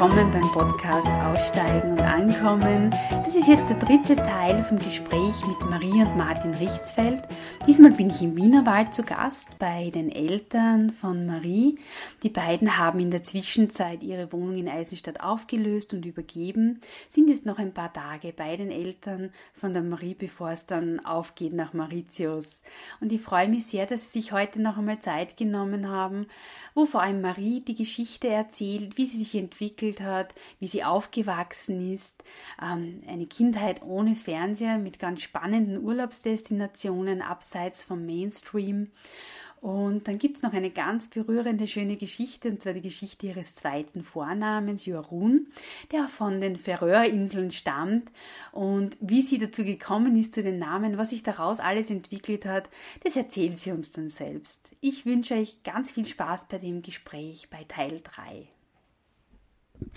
willkommen beim Podcast Aussteigen und Ankommen. Das ist jetzt der dritte Teil vom Gespräch mit Marie und Martin Richtsfeld. Diesmal bin ich im Wienerwald zu Gast bei den Eltern von Marie. Die beiden haben in der Zwischenzeit ihre Wohnung in Eisenstadt aufgelöst und übergeben, sind jetzt noch ein paar Tage bei den Eltern von der Marie, bevor es dann aufgeht nach Mauritius. Und ich freue mich sehr, dass sie sich heute noch einmal Zeit genommen haben, wo vor allem Marie die Geschichte erzählt, wie sie sich entwickelt hat, wie sie aufgewachsen ist. Ähm, eine Kindheit ohne Fernseher mit ganz spannenden Urlaubsdestinationen abseits vom Mainstream. Und dann gibt es noch eine ganz berührende, schöne Geschichte, und zwar die Geschichte ihres zweiten Vornamens, Jorun, der von den Färöerinseln stammt. Und wie sie dazu gekommen ist, zu den Namen, was sich daraus alles entwickelt hat, das erzählt sie uns dann selbst. Ich wünsche euch ganz viel Spaß bei dem Gespräch bei Teil 3.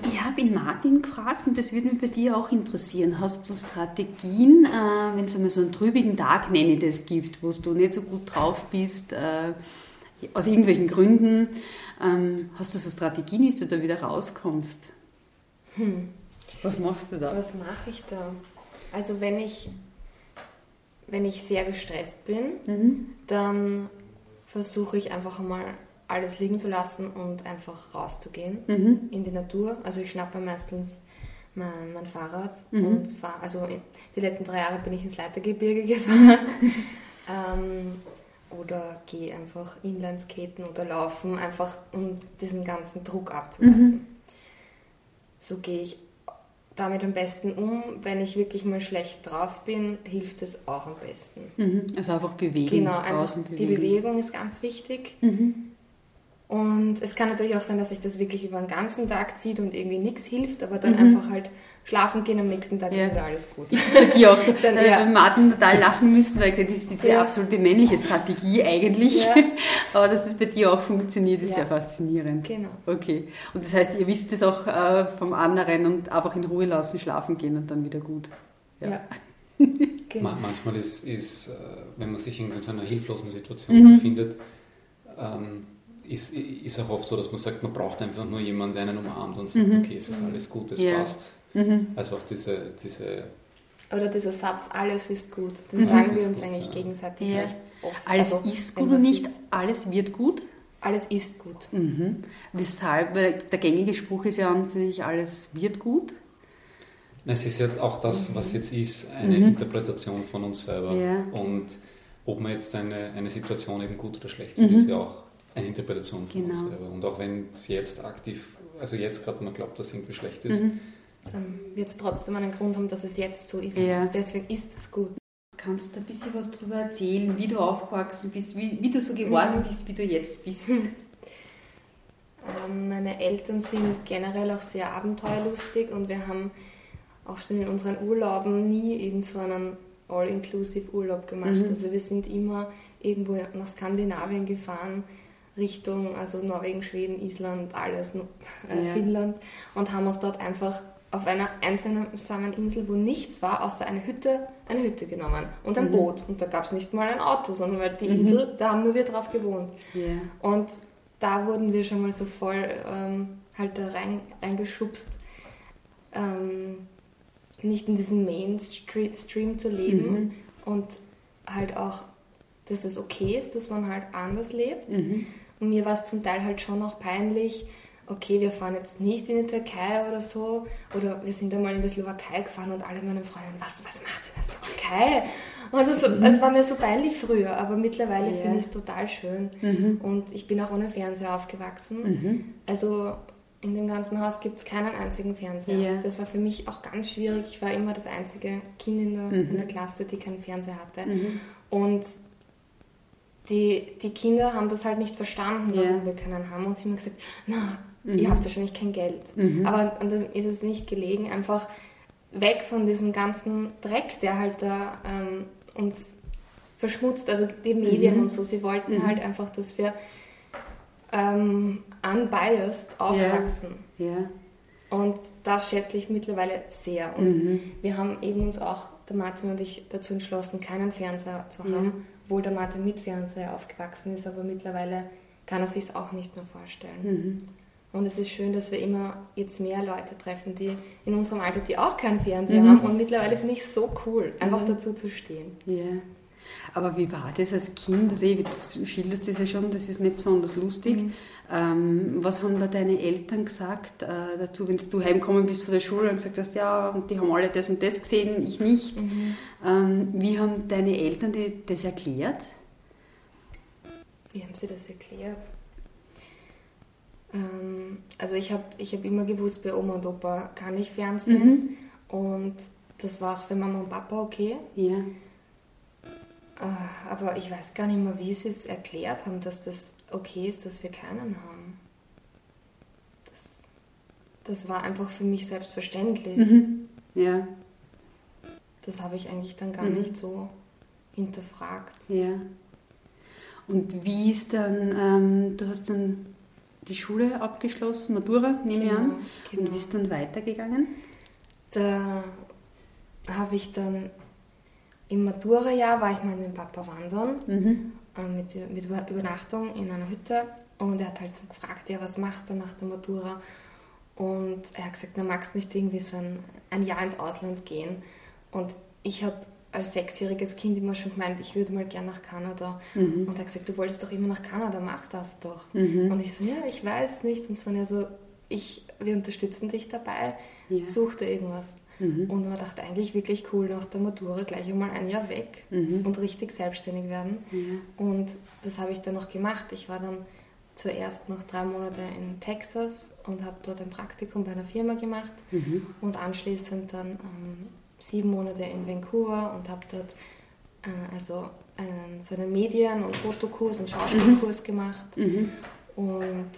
Ich habe ihn Martin gefragt und das würde mich bei dir auch interessieren. Hast du Strategien, äh, wenn es einmal so einen trübigen Tag, nenne ich das, gibt, wo du nicht so gut drauf bist, äh, aus irgendwelchen Gründen, ähm, hast du so Strategien, wie du da wieder rauskommst? Hm. Was machst du da? Was mache ich da? Also wenn ich, wenn ich sehr gestresst bin, Mhm. dann versuche ich einfach mal alles liegen zu lassen und einfach rauszugehen Mhm. in die Natur. Also ich schnappe meistens mein, mein Fahrrad Mhm. und fahre, also die letzten drei Jahre bin ich ins Leitergebirge gefahren. ähm, oder gehe einfach Inlineskaten oder laufen, einfach um diesen ganzen Druck abzulassen. Mhm. So gehe ich damit am besten um. Wenn ich wirklich mal schlecht drauf bin, hilft es auch am besten. Mhm. Also einfach bewegen. Genau, einfach draußen die Bewegung ist ganz wichtig. Mhm. Und es kann natürlich auch sein, dass sich das wirklich über den ganzen Tag zieht und irgendwie nichts hilft, aber dann Mhm. einfach halt schlafen gehen am nächsten Tag Ja. ist wieder alles gut. Das ist bei dir auch so. Dann, ja. Martin total lachen müssen, weil das ist die, die Ja. absolute männliche Strategie eigentlich. Ja. Aber dass das bei dir auch funktioniert, ist Ja. sehr faszinierend. Genau. Okay. Und das heißt, ihr wisst es auch äh, vom anderen und einfach in Ruhe lassen, schlafen gehen und dann wieder gut. Ja. genau. Ma- Manchmal ist, ist, äh, wenn man sich in so einer hilflosen Situation Mhm. befindet, ähm, ist, ist auch oft so, dass man sagt, man braucht einfach nur jemanden, der einen umarmt und sagt, Mhm. okay, es ist alles gut, es Ja. passt. Mhm. Also auch diese, diese Oder dieser Satz, alles ist gut, den Mhm. sagen wir uns gut, eigentlich ja. gegenseitig Ja. recht oft. Alles Also, ist gut und nicht ist, alles wird gut. alles ist gut. Mhm. Weshalb? Weil der gängige Spruch ist ja an für sich, alles wird gut. Es ist ja auch das, was jetzt ist, eine Mhm. Interpretation von uns selber. Ja. Und ob man jetzt eine, eine Situation eben gut oder schlecht Mhm. sieht, ist ja auch eine Interpretation von uns Genau. selber. Und auch wenn es jetzt aktiv, also jetzt gerade man glaubt, dass es irgendwie schlecht ist, Mhm. Dann wird es trotzdem einen Grund haben, dass es jetzt so ist. Ja. Deswegen ist es gut. Kannst du ein bisschen was darüber erzählen, wie du aufgewachsen bist, wie, wie du so geworden Mhm. bist, wie du jetzt bist? Ähm, meine Eltern sind generell auch sehr abenteuerlustig und wir haben auch schon in unseren Urlauben nie irgend so einen All-Inclusive-Urlaub gemacht. Mhm. Also wir sind immer irgendwo nach Skandinavien gefahren, Richtung also Norwegen, Schweden, Island, alles, äh, Ja. Finnland und haben uns dort einfach auf einer einsamen Insel, wo nichts war, außer eine Hütte, eine Hütte genommen und ein Mhm. Boot. Und da gab es nicht mal ein Auto, sondern weil die Mhm. Insel, da haben nur wir drauf gewohnt. Ja. Und da wurden wir schon mal so voll ähm, halt da rein, reingeschubst, ähm, nicht in diesem Mainstream zu leben Mhm. und halt auch, dass es okay ist, dass man halt anders lebt. Mhm. Und mir war es zum Teil halt schon auch peinlich, okay, wir fahren jetzt nicht in die Türkei oder so, oder wir sind einmal in die Slowakei gefahren und alle meine Freunde, was, was macht ihr in der Slowakei? Und das, es war mir so peinlich früher, aber mittlerweile Ja. finde ich es total schön. Mhm. Und ich bin auch ohne Fernseher aufgewachsen. Mhm. Also in dem ganzen Haus gibt es keinen einzigen Fernseher. Ja. Das war für mich auch ganz schwierig. Ich war immer das einzige Kind in der, Mhm. in der Klasse, die keinen Fernseher hatte. Mhm. Und die, die Kinder haben das halt nicht verstanden, Ja. warum wir keinen haben. Und sie haben gesagt, na, Mhm. ihr habt wahrscheinlich kein Geld. Mhm. Aber und dann ist es nicht gelegen, einfach weg von diesem ganzen Dreck, der halt da ähm, uns verschmutzt, also die Medien Mhm. und so. Sie wollten Mhm. halt einfach, dass wir ähm, unbiased aufwachsen. Ja. Und das schätze ich mittlerweile sehr. Und Mhm. wir haben eben uns auch, der Martin und ich, dazu entschlossen, keinen Fernseher zu Ja. haben, obwohl der Martin mit Fernseher aufgewachsen ist, aber mittlerweile kann er sich es auch nicht mehr vorstellen. Mhm. Und es ist schön, dass wir immer jetzt mehr Leute treffen, die in unserem Alter, die auch keinen Fernseher haben. Und mittlerweile finde ich es so cool, einfach dazu zu stehen. Ja. Aber wie war das als Kind? Also, du schilderst das ja schon, das ist nicht besonders lustig. Mhm. Ähm, was haben da deine Eltern gesagt äh, dazu, wenn du heimgekommen bist von der Schule und gesagt hast, ja, und die haben alle das und das gesehen, ich nicht. Mhm. Ähm, wie haben deine Eltern dir das erklärt? Wie haben sie das erklärt? Ähm, also ich habe ich hab immer gewusst, bei Oma und Opa kann ich Fernsehen. Mhm. Und das war auch für Mama und Papa okay. Ja. Äh, aber ich weiß gar nicht mehr, wie sie es erklärt haben, dass das okay ist, dass wir keinen haben. Das, das war einfach für mich selbstverständlich. Mhm. Ja. Das habe ich eigentlich dann gar mhm. nicht so hinterfragt. Ja. Und wie ist dann, ähm, du hast dann die Schule abgeschlossen, Matura, nehme genau, ich an. Genau. Und wie ist dann weitergegangen? Da habe ich dann im Matura-Jahr war ich mal mit dem Papa wandern, mhm. äh, mit, mit Übernachtung in einer Hütte. Und er hat halt so gefragt, ja, was machst du nach der Matura? Und er hat gesagt, na, magst nicht irgendwie so ein, ein Jahr ins Ausland gehen? Und ich habe als sechsjähriges Kind immer schon gemeint, ich würde mal gern nach Kanada. Mhm. Und er hat gesagt, du wolltest doch immer nach Kanada, mach das doch. Mhm. Und ich so, ja, ich weiß nicht. Und so, also, ich, wir unterstützen dich dabei, ja. such dir irgendwas. Mhm. Und man dachte eigentlich wirklich cool, nach der Matura gleich einmal ein Jahr weg mhm. und richtig selbstständig werden. Ja. Und das habe ich dann noch gemacht. Ich war dann zuerst noch drei Monate in Texas und habe dort ein Praktikum bei einer Firma gemacht mhm. und anschließend dann ähm, sieben Monate in Vancouver und habe dort äh, also einen, so einen Medien- und Fotokurs und Schauspielkurs mhm. gemacht mhm. und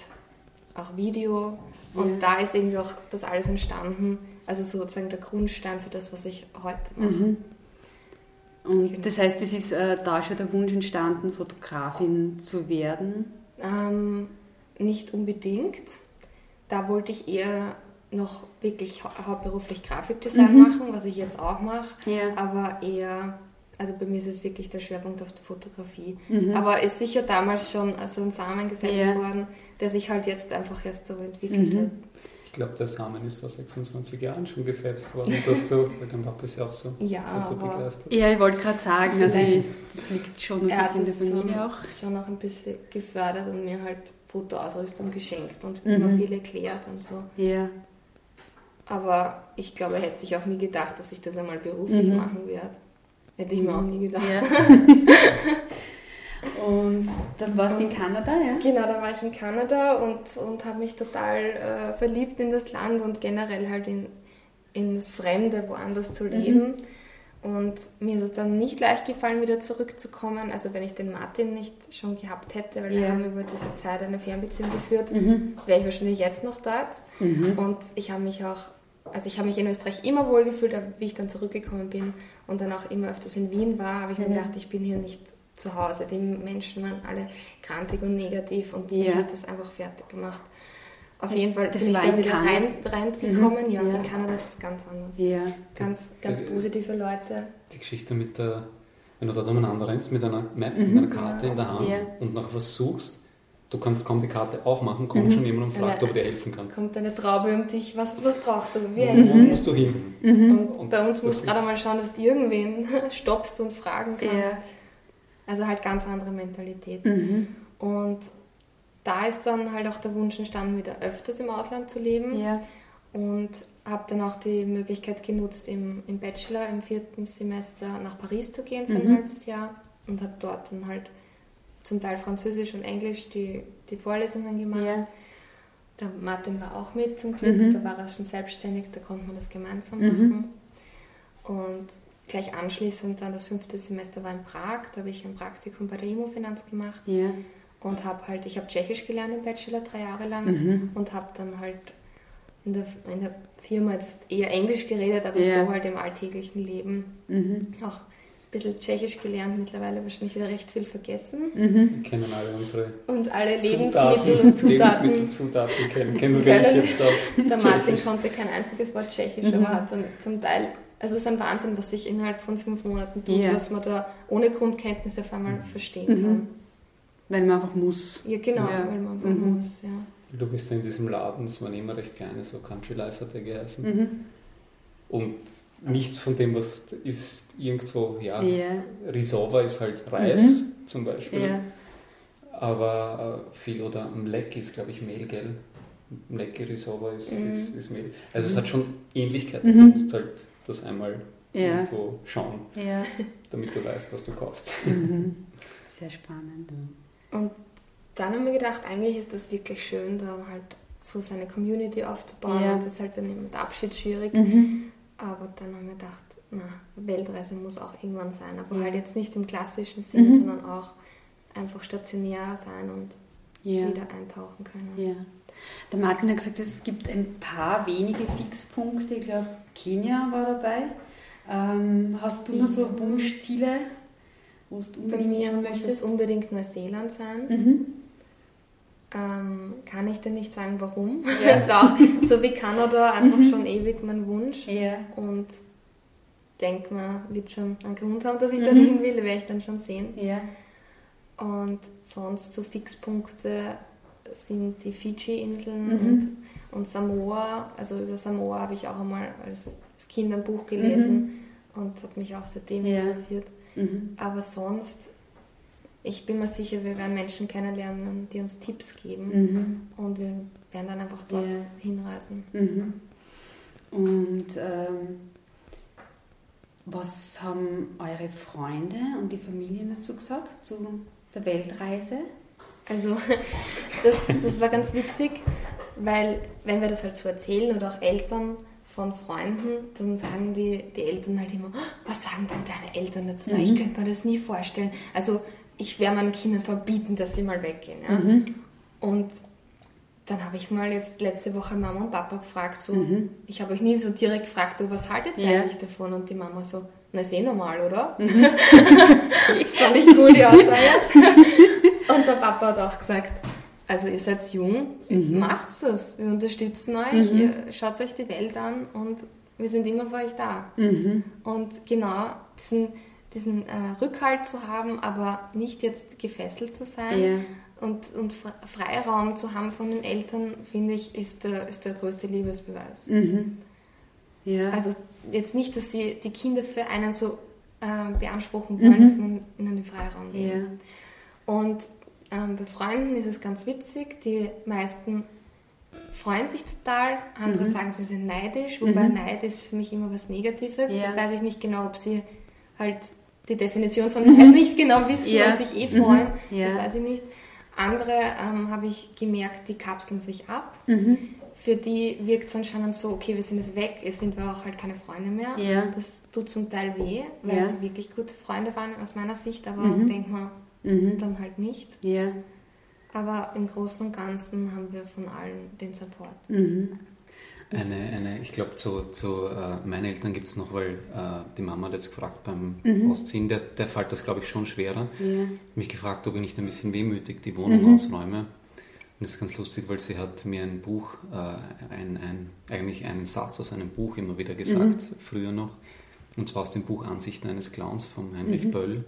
auch Video. Und ja. da ist irgendwie auch das alles entstanden, also sozusagen der Grundstein für das, was ich heute mache. Mhm. Und genau. das heißt, es ist äh, da schon der Wunsch entstanden, Fotografin zu werden? Ähm, nicht unbedingt. Da wollte ich eher noch wirklich hau hauptberuflich Grafikdesign mhm. machen, was ich jetzt auch mache, ja. aber eher, also bei mir ist es wirklich der Schwerpunkt auf der Fotografie. Mhm. Aber ist sicher damals schon so ein Samen gesetzt ja. worden, der sich halt jetzt einfach erst so entwickelt mhm. hat. Ich glaube, der Samen ist vor 26 Jahren schon gesetzt worden, dass du, weil dein Papa ist ja auch so ja, fotobegeistert. Ja, ich wollte gerade sagen, also ich, das liegt schon ein bisschen in der Familie schon, auch. schon auch ein bisschen gefördert und mir halt Fotoausrüstung geschenkt und mhm. immer viel erklärt und so. Ja. Aber ich glaube, er hätte sich auch nie gedacht, dass ich das einmal beruflich mhm. machen werde. Hätte ich mir auch nie gedacht. Ja. dann warst du in Kanada, ja? Genau, da war ich in Kanada und, und habe mich total äh, verliebt in das Land und generell halt in, in das Fremde, woanders zu leben. Mhm. Und mir ist es dann nicht leicht gefallen, wieder zurückzukommen. Also wenn ich den Martin nicht schon gehabt hätte, weil ja. wir haben über diese Zeit eine Fernbeziehung geführt, mhm. wäre ich wahrscheinlich jetzt noch dort. Mhm. Und ich habe mich auch also ich habe mich in Österreich immer wohl gefühlt, wie ich dann zurückgekommen bin und dann auch immer öfters in Wien war, habe ich mir mhm. gedacht, ich bin hier nicht zu Hause. Die Menschen waren alle krantig und negativ und ja. hat das einfach fertig gemacht. Auf jeden Fall das bin ich da wieder rein, reingekommen. Mhm. Ja, ja, in Kanada ist es ganz anders. Ja. Ganz, ganz positive Leute. Die Geschichte mit der, wenn du da umeinander rennst mit einer Map, mhm. mit einer Karte in der Hand und nach was suchst, Du kannst kaum die Karte aufmachen, kommt mhm. schon jemand und fragt, eine, ob er dir helfen kann. Kommt eine Traube um dich, was, was brauchst du? Wie Wo musst du hin? Mhm. Und, und, bei uns musst du gerade mal schauen, dass du irgendwen stoppst und fragen kannst. Also halt ganz andere Mentalität. Mhm. Und da ist dann halt auch der Wunsch entstanden, wieder öfters im Ausland zu leben. Ja. Und habe dann auch die Möglichkeit genutzt, im, im Bachelor im vierten Semester nach Paris zu gehen für ein mhm. halbes Jahr und habe dort dann halt zum Teil Französisch und Englisch die, die Vorlesungen gemacht. Ja. Der Martin war auch mit zum Glück, mhm. da war er schon selbstständig, da konnte man das gemeinsam mhm. machen. Und gleich anschließend dann das fünfte Semester war in Prag, da habe ich ein Praktikum bei der Immofinanz gemacht. Ja. Und habe halt, ich habe Tschechisch gelernt im Bachelor drei Jahre lang mhm. und habe dann halt in der, in der Firma jetzt eher Englisch geredet, aber ja. so halt im alltäglichen Leben mhm. auch bisschen Tschechisch gelernt, mittlerweile wahrscheinlich wieder recht viel vergessen. Mhm. Wir kennen alle unsere und alle Lebensmittel und Zutaten. Lebensmittelzutaten kennen, kennen sogar ich jetzt auch. Der Martin konnte kein einziges Wort Tschechisch, mhm. aber hat dann zum Teil, also es ist ein Wahnsinn, was sich innerhalb von fünf Monaten tut, ja. was man da ohne Grundkenntnisse auf einmal verstehen mhm. kann. Weil man einfach muss. Ja, genau, ja. weil man einfach mhm. muss, ja. du bist ja in diesem Laden, es waren immer recht kleine, so Country Life hat der geheißen. Mhm. Und nichts von dem, was ist irgendwo, ja, yeah. Risova ist halt Reis mhm. zum Beispiel. Yeah. Aber äh, viel oder Mlek ist, glaube ich, Mehl, gell? Mleke Risova ist, mhm. ist, ist, Mehl. Also es hat schon Ähnlichkeiten. Mhm. Du musst halt das einmal ja. irgendwo schauen, ja. damit du weißt, was du kaufst. Mhm. Sehr spannend. Und dann haben wir gedacht, eigentlich ist das wirklich schön, da halt so seine Community aufzubauen. Ja. Und das ist halt dann mit Abschied schwierig. Mhm. Aber dann haben wir gedacht, na, Weltreise muss auch irgendwann sein. Aber ja. halt jetzt nicht im klassischen Sinn, mhm. sondern auch einfach stationär sein und ja. wieder eintauchen können. Der Martin hat gesagt, es gibt ein paar wenige Fixpunkte. Ich glaube, Kenia war dabei. Ähm, hast du noch so Wunschziele? Bei mir muss es unbedingt Neuseeland sein. Mhm. Ähm, kann ich dir nicht sagen, warum. Ja. ist auch so wie Kanada einfach mhm. schon ewig mein Wunsch. Ja. Und denke mal, wird schon einen Grund haben, dass ich mhm. dorthin will, werde ich dann schon sehen. Ja. Und sonst so Fixpunkte sind die Fiji-Inseln mhm. und, und, Samoa. Also über Samoa habe ich auch einmal als, als Kind ein Buch gelesen mhm. und hat mich auch seitdem ja. interessiert. Mhm. Aber sonst, ich bin mir sicher, wir werden Menschen kennenlernen, die uns Tipps geben mhm. und wir werden dann einfach dort ja. hinreisen. Mhm. Und ähm, was haben eure Freunde und die Familie dazu gesagt, zu der Weltreise? Also das, das war ganz witzig, weil wenn wir das halt so erzählen oder auch Eltern von Freunden, dann sagen die, die Eltern halt immer, oh, was sagen denn deine Eltern dazu? Mhm. Ich könnte mir das nie vorstellen. Also ich werde meinen Kindern verbieten, dass sie mal weggehen. Ja? Mhm. Und dann habe ich mal jetzt letzte Woche Mama und Papa gefragt, so, mhm. ich habe euch nie so direkt gefragt, oh, was haltet ihr ja. eigentlich davon? Und die Mama so, na ist eh normal, oder? Mhm. das fand ich cool, die Aussage. Und der Papa hat auch gesagt, also ihr seid jung, mhm. macht es, wir unterstützen euch, mhm. ihr schaut euch die Welt an und wir sind immer für euch da. Mhm. Und genau diesen, diesen äh, Rückhalt zu haben, aber nicht jetzt gefesselt zu sein yeah. und, und Freiraum zu haben von den Eltern, finde ich, ist der, ist der größte Liebesbeweis. Mhm. Ja. Also jetzt nicht, dass sie die Kinder für einen so äh, beanspruchen wollen, mhm. sondern ihnen den Freiraum geben. Ja. Und ähm, bei Freunden ist es ganz witzig, die meisten freuen sich total, andere mhm. sagen, sie sind neidisch, wobei mhm. Neid ist für mich immer was Negatives. Ja. Das weiß ich nicht genau, ob sie halt die Definition von Neid nicht genau wissen ja. und sich eh freuen. Mhm. Ja. Das weiß ich nicht. Andere ähm, habe ich gemerkt, die kapseln sich ab. Mhm. Für die wirkt es anscheinend so, okay, wir sind jetzt weg, jetzt sind wir auch halt keine Freunde mehr. Das tut zum Teil weh, weil sie wirklich gute Freunde waren aus meiner Sicht, aber mhm. denkt man, mhm. dann halt nicht. Ja. Aber im Großen und Ganzen haben wir von allen den Support. Mhm. Eine, eine, ich glaube, zu, zu äh, meinen Eltern gibt es noch, weil äh, die Mama hat jetzt gefragt beim mhm. Ausziehen, der, der fällt das, glaube ich, schon schwerer. Ja. Mich gefragt, ob ich nicht ein bisschen wehmütig die Wohnung mhm. ausräume. Und das ist ganz lustig, weil sie hat mir ein Buch, äh, ein, ein, eigentlich einen Satz aus einem Buch immer wieder gesagt, mhm. früher noch. Und zwar aus dem Buch Ansichten eines Clowns von Heinrich mhm. Böll.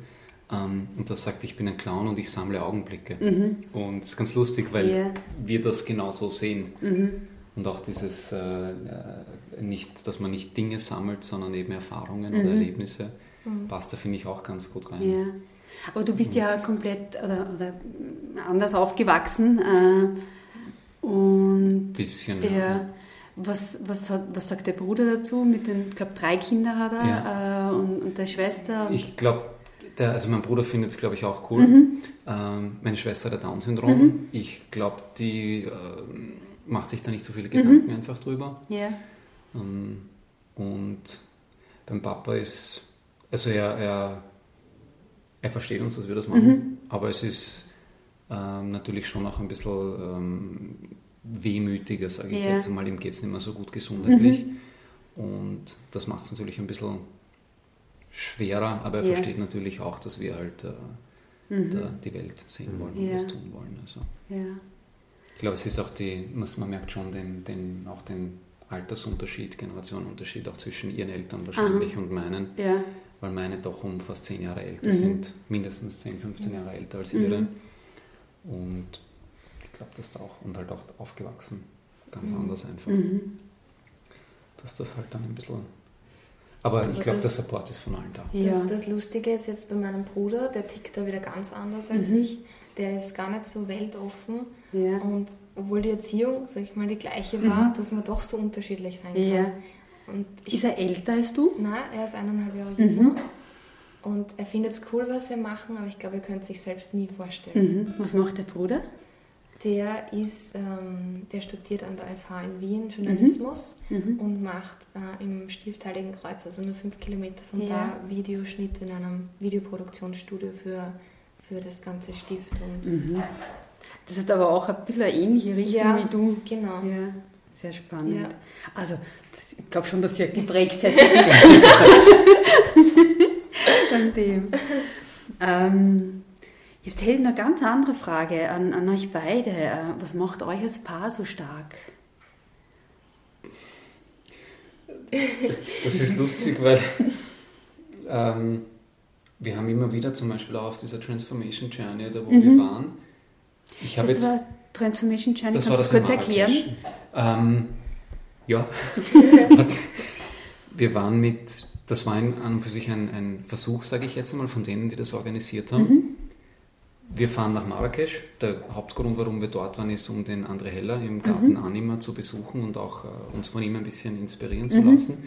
Ähm, und das sagt, ich bin ein Clown und ich sammle Augenblicke. Mhm. Und es ist ganz lustig, weil yeah. wir das genauso sehen. Mhm. Und auch dieses, äh, äh, nicht, dass man nicht Dinge sammelt, sondern eben Erfahrungen mhm. oder Erlebnisse, mhm. passt da, finde ich, auch ganz gut rein. Yeah. Aber du bist ja komplett oder, oder anders aufgewachsen. Äh, und bisschen, ja. ja. Was, was, hat, was sagt der Bruder dazu? Mit den, ich glaube, drei Kinder hat er ja. äh, und, und der Schwester. ich glaube, der, also mein Bruder findet es, glaube ich, auch cool. Mhm. Ähm, meine Schwester hat Down-Syndrom. Mhm. Ich glaube, die äh, macht sich da nicht so viele Gedanken mhm. einfach drüber. Yeah. Ähm, und beim Papa ist, also er, er, er versteht uns, dass wir das machen, mhm. aber es ist ähm, natürlich schon auch ein bisschen ähm, wehmütiger, sage ich yeah. jetzt einmal. Ihm geht es nicht mehr so gut gesundheitlich. Mhm. Und das macht es natürlich ein bisschen schwerer, aber er ja. versteht natürlich auch, dass wir halt äh, mhm. da, die Welt sehen wollen und was tun wollen. Also. Ja. Ich glaube, es ist auch die, man merkt schon den, den, auch den Altersunterschied, Generationenunterschied auch zwischen ihren Eltern wahrscheinlich Aha. und meinen, weil meine doch um fast zehn Jahre älter mhm. sind, mindestens 10, 15 Jahre älter als ihre. Mhm. Und glaube, dass da auch, und halt auch aufgewachsen, ganz mhm. anders einfach. Mhm. Dass das halt dann ein bisschen. Aber, ich glaube, der Support ist von allen da. Ja. Das, das, Lustige ist jetzt bei meinem Bruder, der tickt da wieder ganz anders als mhm. ich. Der ist gar nicht so weltoffen. Ja. Und obwohl die Erziehung, sag ich mal, die gleiche war, mhm. dass man doch so unterschiedlich sein kann. Ja. Und ich, ist er älter als du? Nein, er ist eineinhalb Jahre jünger. Mhm. Und er findet es cool, was wir machen, aber ich glaube, er könnte sich selbst nie vorstellen. Mhm. Was macht der Bruder? Der ist, ähm, der studiert an der FH in Wien Journalismus mhm. mhm. und macht äh, im Stift Heiligen Kreuz, also nur fünf Kilometer von ja. da, Videoschnitt in einem Videoproduktionsstudio für, für das ganze Stift. Und mhm. Das ist aber auch ein bisschen eine ähnliche Richtung ja, wie du. Genau. Ja, sehr spannend. Ja. Also, ich glaube schon, dass ihr geprägt seid. An dem. Ähm, jetzt ich eine ganz andere Frage an, an euch beide. Äh, was macht euch als Paar so stark? Das ist lustig, weil ähm, wir haben immer wieder zum Beispiel auch auf dieser Transformation Journey, da wo mhm. wir waren. Ich das jetzt, war Transformation Journey, das kannst du kurz erklären? Ähm, ja. wir waren mit das war an und für sich ein, ein Versuch, sage ich jetzt einmal, von denen, die das organisiert haben. Mhm. Wir fahren nach Marrakesch. Der Hauptgrund, warum wir dort waren, ist, um den André Heller im Garten mhm. Anima zu besuchen und auch äh, uns von ihm ein bisschen inspirieren zu mhm. lassen.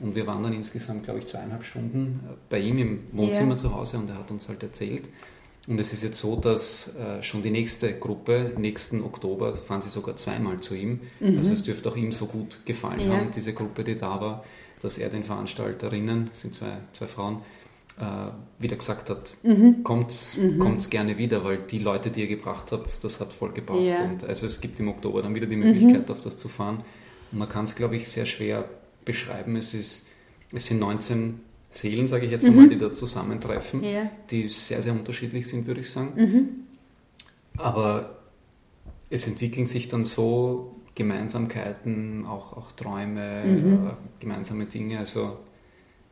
Und wir waren dann insgesamt, glaube ich, zweieinhalb Stunden äh, bei ihm im Wohnzimmer ja. zu Hause und er hat uns halt erzählt. Und es ist jetzt so, dass äh, schon die nächste Gruppe, nächsten Oktober, fahren sie sogar zweimal zu ihm. Mhm. Also es dürfte auch ihm so gut gefallen ja. haben, diese Gruppe, die da war dass er den Veranstalterinnen, sind zwei, zwei Frauen, wieder gesagt hat, mhm. kommt's, mhm. gerne wieder, weil die Leute, die ihr gebracht habt, das hat voll gepasst. Ja. Und also es gibt im Oktober dann wieder die Möglichkeit, mhm. auf das zu fahren. Und man kann es, glaube ich, sehr schwer beschreiben. Es, ist, es sind 19 Seelen, sage ich jetzt einmal, mhm. die da zusammentreffen, ja. die sehr, sehr unterschiedlich sind, würde ich sagen. Mhm. Aber es entwickeln sich dann so Gemeinsamkeiten, auch, auch Träume, mhm. äh, gemeinsame Dinge. Also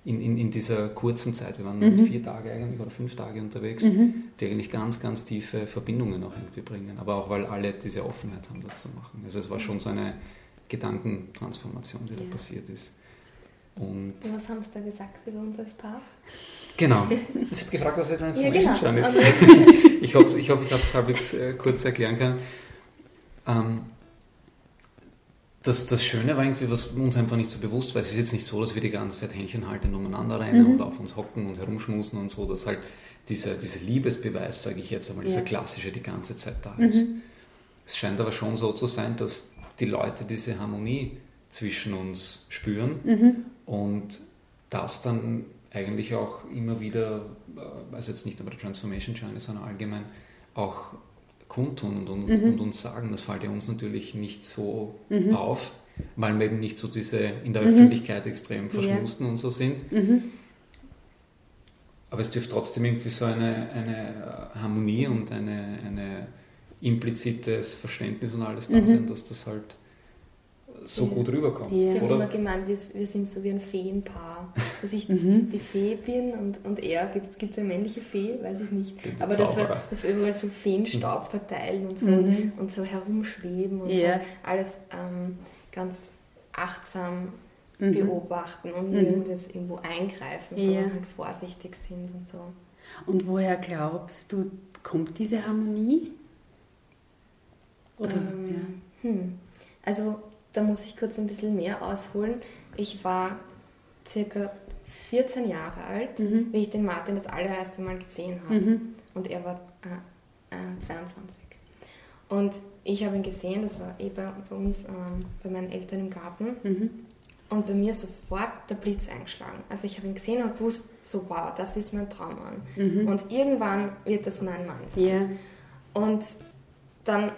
in, in, in dieser kurzen Zeit, wir waren mhm. vier Tage eigentlich oder fünf Tage unterwegs, mhm. die eigentlich ganz, ganz tiefe Verbindungen auch irgendwie bringen. Aber auch weil alle diese Offenheit haben, das zu machen. Also es war schon so eine Gedankentransformation, die ja. da passiert ist. Und was haben Sie da gesagt über uns als Paar? Genau. Sie hat gefragt, was jetzt Transformation ja, genau. ist. ich hoffe, ich, hoffe, ich habe es halbwegs äh, kurz erklären können. Ähm, das, das Schöne war irgendwie, was uns einfach nicht so bewusst war, es ist jetzt nicht so, dass wir die ganze Zeit Händchen halten umeinander rennen mhm. und auf uns hocken und herumschmusen und so, dass halt dieser, dieser Liebesbeweis, sage ich jetzt einmal, ja. dieser klassische die ganze Zeit da ist. Mhm. Es scheint aber schon so zu sein, dass die Leute diese Harmonie zwischen uns spüren mhm. und das dann eigentlich auch immer wieder, äh, also jetzt nicht nur bei der Transformation Journey, sondern allgemein auch kundtun und, und, mhm. und, uns sagen. Das fällt ja uns natürlich nicht so mhm. auf, weil wir eben nicht so diese in der mhm. Öffentlichkeit extrem verschmusten ja. und so sind. Mhm. Aber es dürfte trotzdem irgendwie so eine, eine Harmonie und eine, eine implizites Verständnis und alles da mhm. sein, dass das halt so gut rüberkommt. Ja. Sie haben immer gemeint, wir, wir, sind so wie ein Feenpaar. Dass ich mhm. die Fee bin und, und er, gibt es eine männliche Fee? Weiß ich nicht. Aber dass wir, dass wir überall so Feenstaub verteilen und so, mhm. und so herumschweben und ja. so. Alles ähm, ganz achtsam mhm. beobachten und mhm. irgendwo eingreifen, sondern ja. halt vorsichtig sind und so. Und woher glaubst du, kommt diese Harmonie? Oder? Ähm, ja. hm. Also da muss ich kurz ein bisschen mehr ausholen. Ich war circa 14 Jahre alt, mhm. wie ich den Martin das allererste Mal gesehen habe. Mhm. Und er war äh, äh, 22. Und ich habe ihn gesehen, das war eh bei, uns, ähm, bei meinen Eltern im Garten. Mhm. Und bei mir sofort der Blitz eingeschlagen. Also ich habe ihn gesehen und gewusst, so wow, das ist mein Traummann. Mhm. Und irgendwann wird das mein Mann sein. Yeah. Und dann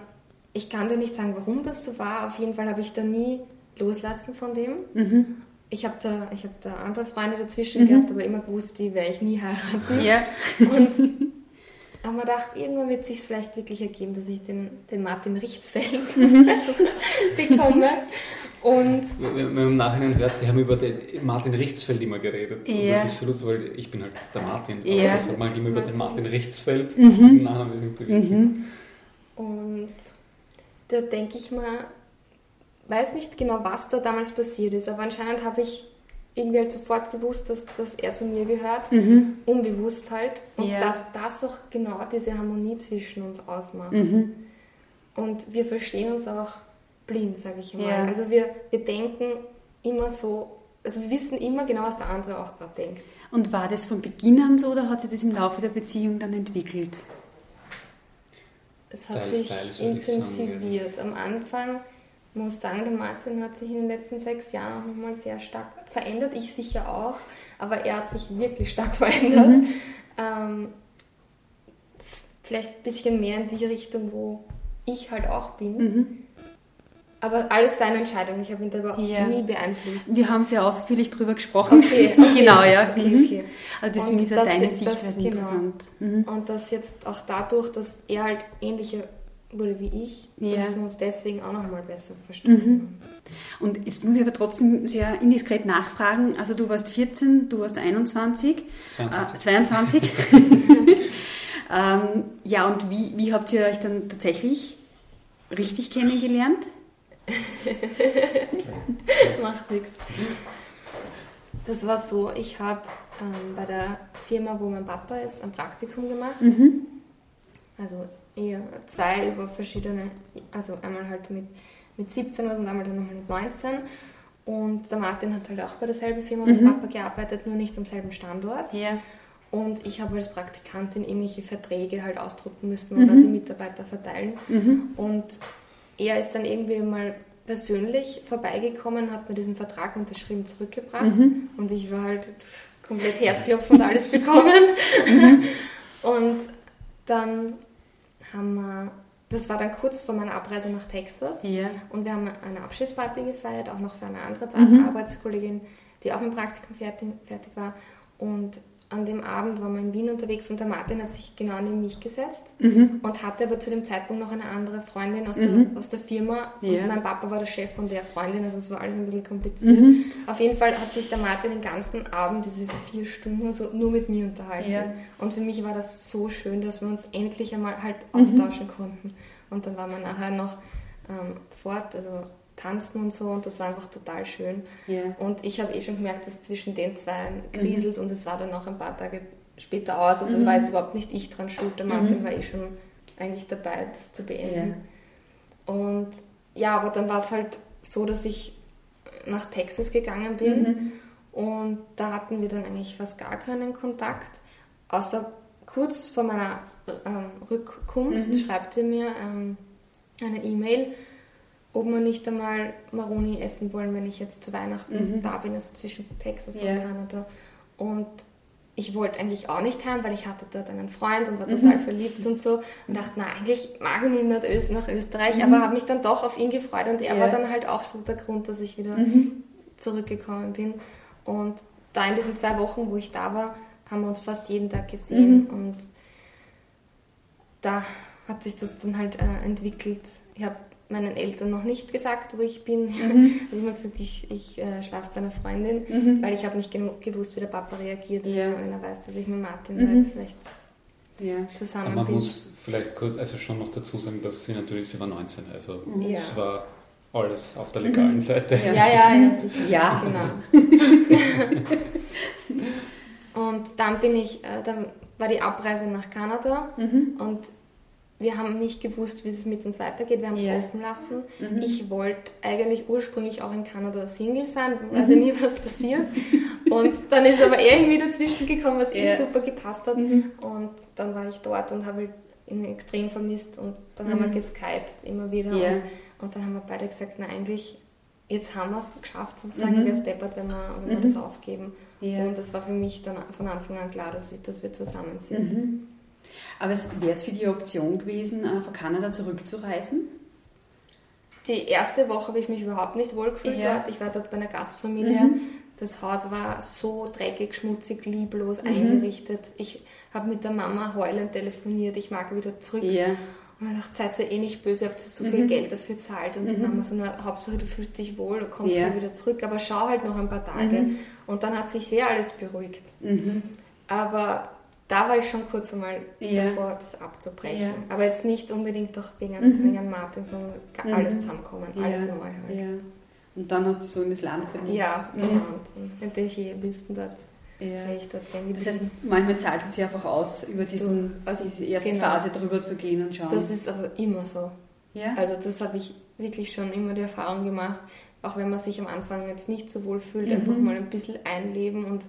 ich kann dir nicht sagen, warum das so war. Auf jeden Fall habe ich da nie loslassen von dem. Mhm. Ich habe da, hab da andere Freunde dazwischen mhm. gehabt, aber immer gewusst, die werde ich nie heiraten. Ja. Und aber man dachte, irgendwann wird es sich vielleicht wirklich ergeben, dass ich den, den Martin Richtsfeld mhm. bekomme. Und wenn man im Nachhinein hört, die haben über den Martin Richtsfeld immer geredet. Ja. Und das ist so lustig, weil ich bin halt der Martin. Aber ja. deshalb mal immer über den Martin Richtsfeld. Mhm. Namen mhm. Und da denke ich mal, weiß nicht genau, was da damals passiert ist, aber anscheinend habe ich irgendwie halt sofort gewusst, dass, dass er zu mir gehört, mhm. unbewusst halt. Und ja. dass das auch genau diese Harmonie zwischen uns ausmacht. Mhm. Und wir verstehen uns auch blind, sage ich mal. Ja. Also wir, wir denken immer so, also wir wissen immer genau, was der andere auch gerade denkt. Und war das von Beginn an so oder hat sich das im Laufe der Beziehung dann entwickelt? Es hat teils, sich teils, intensiviert. Sagen, Am Anfang muss sagen, der Martin hat sich in den letzten sechs Jahren auch nochmal sehr stark verändert. Ich sicher auch, aber er hat sich wirklich stark verändert. Mhm. Ähm, vielleicht ein bisschen mehr in die Richtung, wo ich halt auch bin. Mhm. Aber alles seine Entscheidung. Ich habe ihn da ja. nie beeinflusst. Wir haben sehr ausführlich darüber gesprochen. Okay, okay. genau, ja. Okay, mhm. okay. Also deswegen und ist ja deine Sichtweise genau. interessant. Mhm. Und das jetzt auch dadurch, dass er halt ähnliche wurde wie ich, ja. dass wir uns deswegen auch noch mal besser verstanden mhm. Und jetzt muss ich aber trotzdem sehr indiskret nachfragen. Also du warst 14, du warst 21. 22. Äh, 22. ähm, ja, und wie, wie habt ihr euch dann tatsächlich richtig kennengelernt? Macht nichts. Das war so, ich habe ähm, bei der Firma, wo mein Papa ist, ein Praktikum gemacht. Mhm. Also eher zwei über verschiedene, also einmal halt mit, mit 17 und einmal dann nochmal mit 19. Und der Martin hat halt auch bei derselben Firma mhm. mit Papa gearbeitet, nur nicht am selben Standort. Ja. Und ich habe als Praktikantin irgendwelche Verträge halt ausdrucken müssen und mhm. an die Mitarbeiter verteilen. Mhm. Und er ist dann irgendwie mal persönlich vorbeigekommen, hat mir diesen Vertrag unterschrieben zurückgebracht mhm. und ich war halt komplett Herzklopfen und alles bekommen. Mhm. und dann haben wir, das war dann kurz vor meiner Abreise nach Texas ja. und wir haben eine Abschiedsparty gefeiert, auch noch für eine andere mhm. Arbeitskollegin, die auch im Praktikum fertig, fertig war und an dem Abend waren wir in Wien unterwegs und der Martin hat sich genau neben mich gesetzt mhm. und hatte aber zu dem Zeitpunkt noch eine andere Freundin aus, mhm. der, aus der Firma ja. und mein Papa war der Chef von der Freundin, also es war alles ein bisschen kompliziert. Mhm. Auf jeden Fall hat sich der Martin den ganzen Abend, diese vier Stunden, so nur mit mir unterhalten. Ja. Und für mich war das so schön, dass wir uns endlich einmal halt mhm. austauschen konnten. Und dann waren wir nachher noch ähm, fort, also tanzen und so und das war einfach total schön. Yeah. Und ich habe eh schon gemerkt, dass zwischen den zwei kriselt mhm. und es war dann noch ein paar Tage später aus. Also mhm. war jetzt überhaupt nicht ich dran schuld, der Martin mhm. war eh schon eigentlich dabei, das zu beenden. Yeah. Und ja, aber dann war es halt so, dass ich nach Texas gegangen bin mhm. und da hatten wir dann eigentlich fast gar keinen Kontakt, außer kurz vor meiner ähm, Rückkunft mhm. schreibt er mir ähm, eine E-Mail, ob wir nicht einmal Maroni essen wollen, wenn ich jetzt zu Weihnachten mhm. da bin, also zwischen Texas yeah. und Kanada. Und ich wollte eigentlich auch nicht heim, weil ich hatte dort einen Freund und war mhm. total verliebt und so und dachte, na, eigentlich mag ich nicht nach Österreich, mhm. aber habe mich dann doch auf ihn gefreut und er yeah. war dann halt auch so der Grund, dass ich wieder mhm. zurückgekommen bin. Und da in diesen zwei Wochen, wo ich da war, haben wir uns fast jeden Tag gesehen mhm. und da hat sich das dann halt äh, entwickelt. Ich habe meinen Eltern noch nicht gesagt, wo ich bin. Mhm. ich habe immer gesagt, ich, ich äh, schlafe bei einer Freundin, mhm. weil ich habe nicht gewusst, wie der Papa reagiert, ja. wenn er weiß, dass ich mit Martin mhm. jetzt vielleicht ja. zusammen Aber man bin. muss vielleicht kurz, also schon noch dazu sagen, dass sie natürlich, sie war 19, also ja. es war alles auf der legalen mhm. Seite. Ja, ja, ja. Ja. Genau. und dann bin ich, äh, dann war die Abreise nach Kanada mhm. und wir haben nicht gewusst, wie es mit uns weitergeht. Wir haben es yes. offen lassen. Mhm. Ich wollte eigentlich ursprünglich auch in Kanada Single sein, weiß mhm. ja nie, was passiert. Und dann ist aber irgendwie dazwischen gekommen, was yeah. super gepasst hat. Mhm. Und dann war ich dort und habe ihn extrem vermisst. Und dann haben wir mhm. geskypt immer wieder. Yeah. Und, und, dann haben wir beide gesagt, na eigentlich, jetzt haben wir es geschafft, sozusagen. Mhm. Wäre es deppert, wenn wir, wenn wir mhm. das aufgeben. Yeah. Und das war für mich dann von Anfang an klar, dass, ich, dass wir zusammen sind. Aber wäre es für die Option gewesen, äh, von Kanada zurückzureisen? Die erste Woche habe ich mich überhaupt nicht wohlgefühlt ja. dort. Ich war dort bei einer Gastfamilie. Mhm. Das Haus war so dreckig, schmutzig, lieblos mhm. eingerichtet. Ich habe mit der Mama heulend telefoniert, ich mag wieder zurück. Ja. Und ich dachte, seid ihr eh nicht böse, ihr habt so viel mhm. Geld dafür zahlt. Und mhm. die Mama so, na, Hauptsache du fühlst dich wohl, du kommst ja. wieder zurück, aber schau halt noch ein paar Tage. Mhm. Und dann hat sich sehr alles beruhigt. Mhm. Aber da war ich schon kurz einmal ja. davor, das abzubrechen. Ja. Aber jetzt nicht unbedingt doch wegen, mhm. wegen Martin, sondern mhm. alles zusammenkommen, alles neu halt. Und dann hast du so in das Land verliebt. Ja, genau. Mhm. Hätte ich eh am liebsten dort ja. ich dort das heißt, manchmal zahlt es sich einfach aus, über diesen, also, diese erste genau. Phase drüber zu gehen und schauen. Das ist aber immer so. Ja? Also das habe ich wirklich schon immer die Erfahrung gemacht, auch wenn man sich am Anfang jetzt nicht so wohl fühlt, mhm. einfach mal ein bisschen einleben und,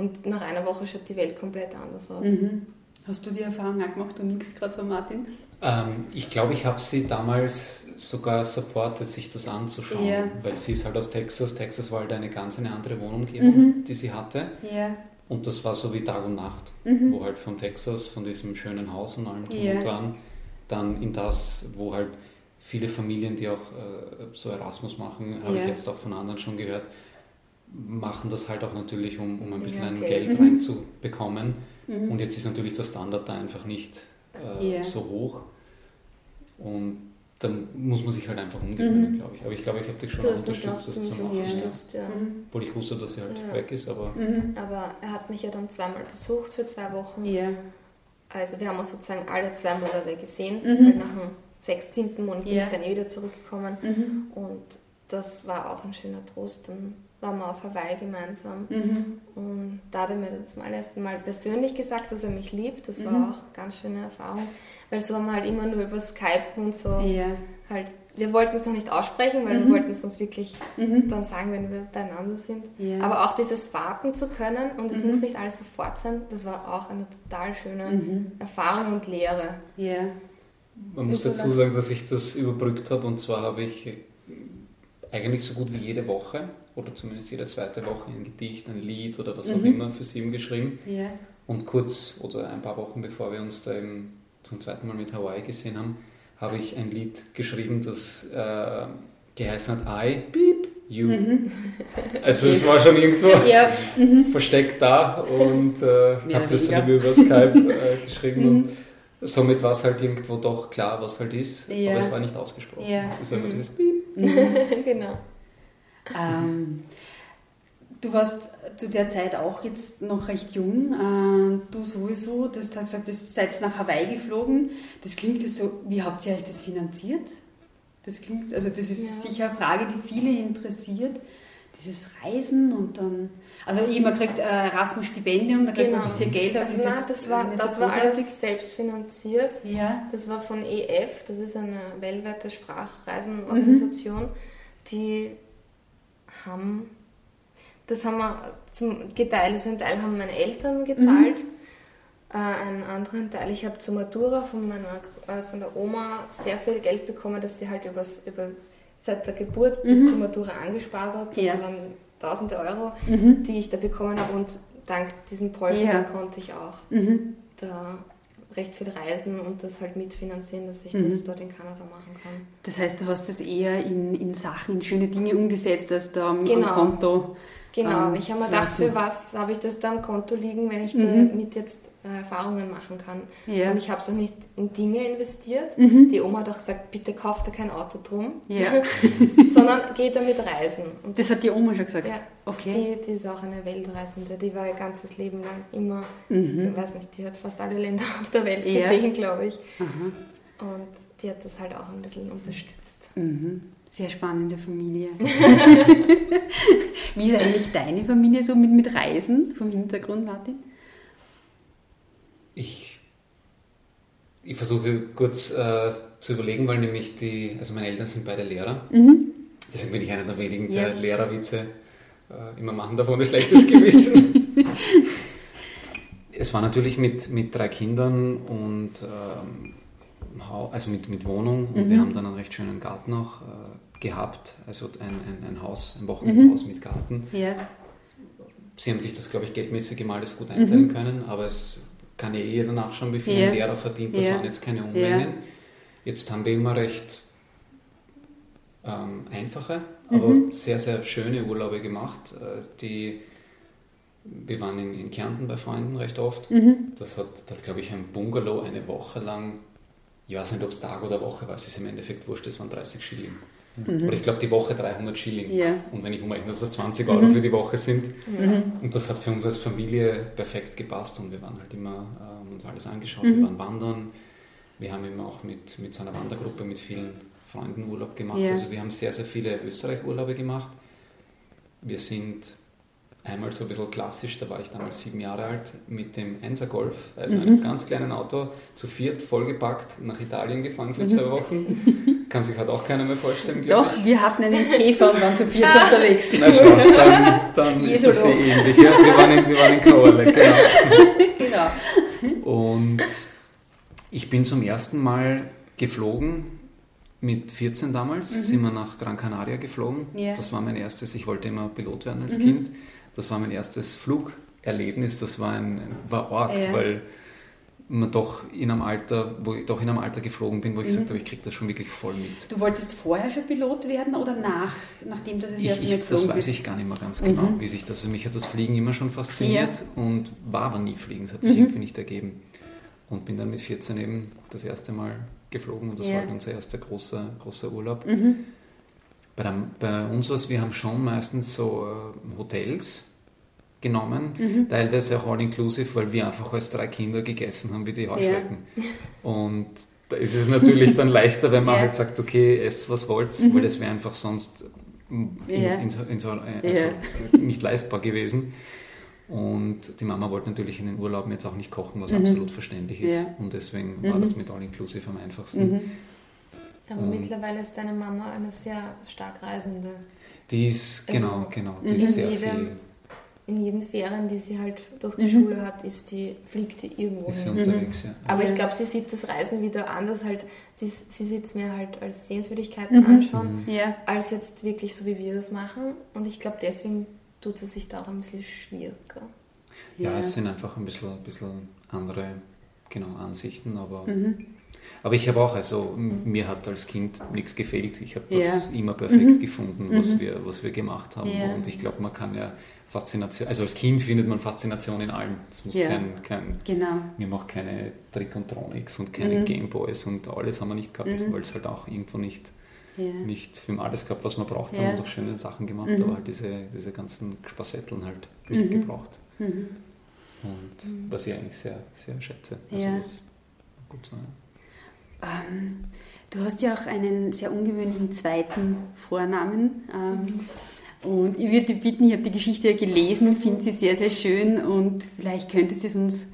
und nach einer Woche schaut die Welt komplett anders aus. Mhm. Hast du die Erfahrung auch gemacht und nichts gerade so, Martin? Ähm, ich glaube, ich habe sie damals sogar supportet, sich das anzuschauen, yeah. weil sie ist halt aus Texas. Texas war halt eine ganz eine andere Wohnumgebung, mhm. die sie hatte. Yeah. Und das war so wie Tag und Nacht, mhm. wo halt von Texas, von diesem schönen Haus und allem yeah. dran, dann in das, wo halt viele Familien, die auch äh, so Erasmus machen, habe ich jetzt auch von anderen schon gehört, machen das halt auch natürlich, um, um ein bisschen ja, okay. Geld mhm. reinzubekommen. Mhm. Und jetzt ist natürlich der Standard da einfach nicht äh, yeah. so hoch. Und dann muss man sich halt einfach umgewöhnen, mhm. glaube ich. Aber ich glaube, ich habe dich schon unterstützt, das zu machen. Unterstützt, ja. Mhm. Obwohl ich wusste, dass sie halt ja. weg ist, aber... Mhm. Aber er hat mich ja dann zweimal besucht für zwei Wochen. Ja. Also wir haben uns sozusagen alle zwei Monate gesehen, mhm. weil nach dem sechs, siebten Monat bin ich dann eh wieder zurückgekommen. Mhm. Und das war auch ein schöner Trost. Dann waren wir auf Hawaii gemeinsam. Mhm. Und da hat er mir zum allerersten Mal persönlich gesagt, dass er mich liebt. Das war mhm. auch eine ganz schöne Erfahrung. Weil so haben wir halt immer nur über Skype und so ja. halt. Wir wollten es noch nicht aussprechen, weil mhm. wir wollten es uns wirklich mhm. dann sagen, wenn wir beieinander sind. Ja. Aber auch dieses Warten zu können und es mhm. muss nicht alles sofort sein, das war auch eine total schöne mhm. Erfahrung und Lehre. Ja. Man muss dazu sagen, dass ich das überbrückt habe und zwar habe ich eigentlich so gut wie jede Woche oder zumindest jede zweite Woche ein Gedicht, ein Lied oder was auch mhm. immer für sie geschrieben. Ja. Und kurz oder ein paar Wochen bevor wir uns da eben zum zweiten Mal mit Hawaii gesehen haben, habe ich ein Lied geschrieben, das äh, geheißen hat I, Beep, You. Mhm. Also es war schon irgendwo ja. mhm. versteckt da und äh, habe das dann über Skype äh, geschrieben und mhm. somit war es halt irgendwo doch klar, was halt ist, ja. aber es war nicht ausgesprochen. Ja. War immer dieses Beep. genau. Ähm, du warst zu der Zeit auch jetzt noch recht jung. Äh, du sowieso, du hast gesagt, ihr seid nach Hawaii geflogen. Das klingt so, wie habt ihr euch das finanziert? Das klingt, also das ist ja. sicher eine Frage, die viele interessiert. Dieses Reisen und dann, also man kriegt Erasmus-Stipendium, da kriegt genau. man ein bisschen Geld. Also nein, das war, das so war alles selbst finanziert. Ja. Das war von EF, das ist eine weltweite Sprachreisenorganisation, mhm. die haben, das haben wir zum geteilt, also einen Teil haben meine Eltern gezahlt, mhm. äh, einen anderen Teil, ich habe zur Matura von meiner äh, von der Oma sehr viel Geld bekommen, dass sie halt übers, über, seit der Geburt mhm. bis zur Matura angespart hat. Das ja. waren tausende Euro, mhm. die ich da bekommen habe und dank diesem Polster ja. konnte ich auch mhm. da recht viel reisen und das halt mitfinanzieren, dass ich mhm. das dort in Kanada machen kann. Das heißt, du hast das eher in, in Sachen, in schöne Dinge umgesetzt, als da am, genau. am Konto. Genau, ähm, ich habe mir gedacht, für was habe ich das da am Konto liegen, wenn ich mhm. damit jetzt äh, Erfahrungen machen kann. Ja. Und ich habe auch nicht in Dinge investiert. Mhm. Die Oma hat auch gesagt, bitte kauft da kein Auto drum, ja. sondern geht damit reisen. Und das, das, hat die Oma schon gesagt? Ja, okay. Die, die, ist auch eine Weltreisende, die war ihr ganzes Leben lang immer, mhm. ich weiß nicht, die hat fast alle Länder auf der Welt gesehen, glaube ich. Aha. Und die hat das halt auch ein bisschen unterstützt. Mhm. Sehr spannende Familie. Wie ist eigentlich deine Familie so mit, mit Reisen vom Hintergrund, Martin? Ich, ich versuche kurz äh, zu überlegen, weil nämlich die, also meine Eltern sind beide Lehrer. Mhm. Deswegen bin ich einer der wenigen, der ja. Lehrerwitze äh, immer machen davon ein schlechtes Gewissen. es war natürlich mit, mit drei Kindern und ähm, also mit, mit Wohnung und mhm. wir haben dann einen recht schönen Garten auch äh, gehabt, also ein, ein, ein Haus, ein Wochenendhaus mhm. mit Garten. Ja. Sie haben sich das, glaube ich, geldmäßig mal alles gut einteilen mhm. können, aber es kann ja eh jeder nachschauen, wie viel ja. ein Lehrer verdient, das ja. waren jetzt keine Unmengen. Jetzt haben wir immer recht ähm, einfache, aber mhm. sehr, sehr schöne Urlaube gemacht, äh, die wir waren in, in, Kärnten bei Freunden recht oft. Mhm. Das hat, hat glaube ich, ein Bungalow eine Woche lang ich weiß nicht, ob es Tag oder Woche war, es ist im Endeffekt wurscht, es waren 30 Schilling. Mhm. Oder ich glaube die Woche 300 Schilling. Ja. Und wenn ich umrechne, dass das 20 Euro mhm. für die Woche sind. Mhm. Und das hat für uns als Familie perfekt gepasst und wir waren halt immer, äh, uns alles angeschaut, wir waren wandern. Wir haben immer auch mit, mit so einer Wandergruppe mit vielen Freunden Urlaub gemacht. Ja. Also wir haben sehr, sehr viele Österreich-Urlaube gemacht. Wir sind einmal so ein bisschen klassisch, da war ich damals sieben Jahre alt, mit dem Enser Golf, also mhm. einem ganz kleinen Auto, zu viert vollgepackt nach Italien gefahren für zwei mhm. Wochen. Kann sich halt auch keiner mehr vorstellen. Doch, ich. wir hatten einen Käfer und waren zu viert unterwegs. Na schau, dann, dann ist das sehr ähnlich. Ja, wir waren in, wir waren in Kaorle, genau. genau. Und ich bin zum ersten Mal geflogen mit 14 damals mhm. sind wir nach Gran Canaria geflogen. Yeah. Das war mein erstes, ich wollte immer Pilot werden als mhm. Kind. Das war mein erstes Flugerlebnis. Das war ein war arg, ja. weil man doch in einem Alter, wo ich doch in einem Alter geflogen bin, wo ich mhm. gesagt habe, ich kriege das schon wirklich voll mit. Du wolltest vorher schon Pilot werden oder nach, nachdem du das erste Mal Das weiß ich gar nicht mehr ganz genau, mhm. wie sich das. Also mich hat das Fliegen immer schon fasziniert ja. und war aber nie Fliegen. Es hat sich mhm. irgendwie nicht ergeben. Und bin dann mit 14 eben das erste Mal geflogen und das ja. war unser erster großer, großer Urlaub. Mhm. Bei, der, bei uns was, wir haben schon meistens so äh, Hotels genommen, mhm. teilweise auch all-inclusive, weil wir einfach als drei Kinder gegessen haben wie die Heuschrecken. Ja. Und da ist es natürlich dann leichter, wenn man ja. halt sagt, okay, ess was wollt, mhm. weil das wäre einfach sonst in, in, in so, in so, äh, also nicht leistbar gewesen. Und die Mama wollte natürlich in den Urlauben jetzt auch nicht kochen, was mhm. absolut verständlich ist. Ja. Und deswegen war mhm. das mit All Inclusive am einfachsten. Mhm. Aber und mittlerweile ist deine Mama eine sehr stark Reisende. Die ist, also genau, genau, die ist sehr jedem, viel. In jeden Ferien, die sie halt durch die mhm. Schule hat, ist die, fliegt die irgendwo ist hin. unterwegs, ja. Aber ja. ich glaube, sie sieht das Reisen wieder anders, halt, die, sie sieht es mir halt als Sehenswürdigkeiten mhm. anschauen, ja. als jetzt wirklich so, wie wir das machen. Und ich glaube, deswegen tut es sich da auch ein bisschen schwieriger. Ja, ja, es sind einfach ein bisschen, ein bisschen andere genau, Ansichten, aber, mhm. Aber ich habe auch, also mhm. mir hat als Kind nichts gefehlt. Ich habe das ja. immer perfekt mhm. gefunden, was, mhm. wir, was wir gemacht haben. Ja. Und ich glaube, man kann ja Faszination, also als Kind findet man Faszination in allem. Es muss kein, kein genau. wir machen keine Trick und Tronics und keine mhm. Gameboys und alles haben wir nicht gehabt, mhm. weil es halt auch irgendwo nicht ja. nicht für alles gehabt, was man braucht, ja. haben doch schöne Sachen gemacht, mhm. aber halt diese, diese ganzen Spassetteln halt nicht mhm. gebraucht. Mhm. Und mhm. was ich eigentlich sehr, sehr schätze. Also ja. das gut sein. Ähm, du hast ja auch einen sehr ungewöhnlichen zweiten Vornamen. Ähm, mhm. und ich würde dich bitten, ich habe die Geschichte ja gelesen, finde sie sehr, sehr schön und vielleicht könntest du es uns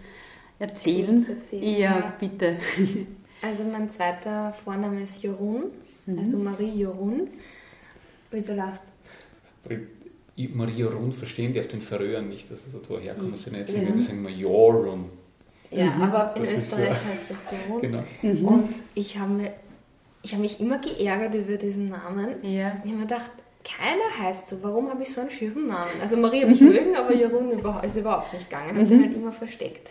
erzählen. erzählen. Ja, ja, bitte. Also mein zweiter Vorname ist Jorun Mhm. Also Marie Jorun. Wieso lachst Marie Jorun verstehen die auf den Färöern nicht, dass also da herkommen sie nicht, ja. die sagen immer Jorun. Ja, mhm. aber in das Österreich so. heißt das Jorun. Genau. Mhm. Und ich habe ich hab mich immer geärgert über diesen Namen. Ja. Ich habe mir gedacht, keiner heißt so. Warum habe ich so einen schönen Namen? Also Marie habe ich mhm. mögen, aber Jorun ist überhaupt nicht gegangen. Ich habe den halt immer versteckt.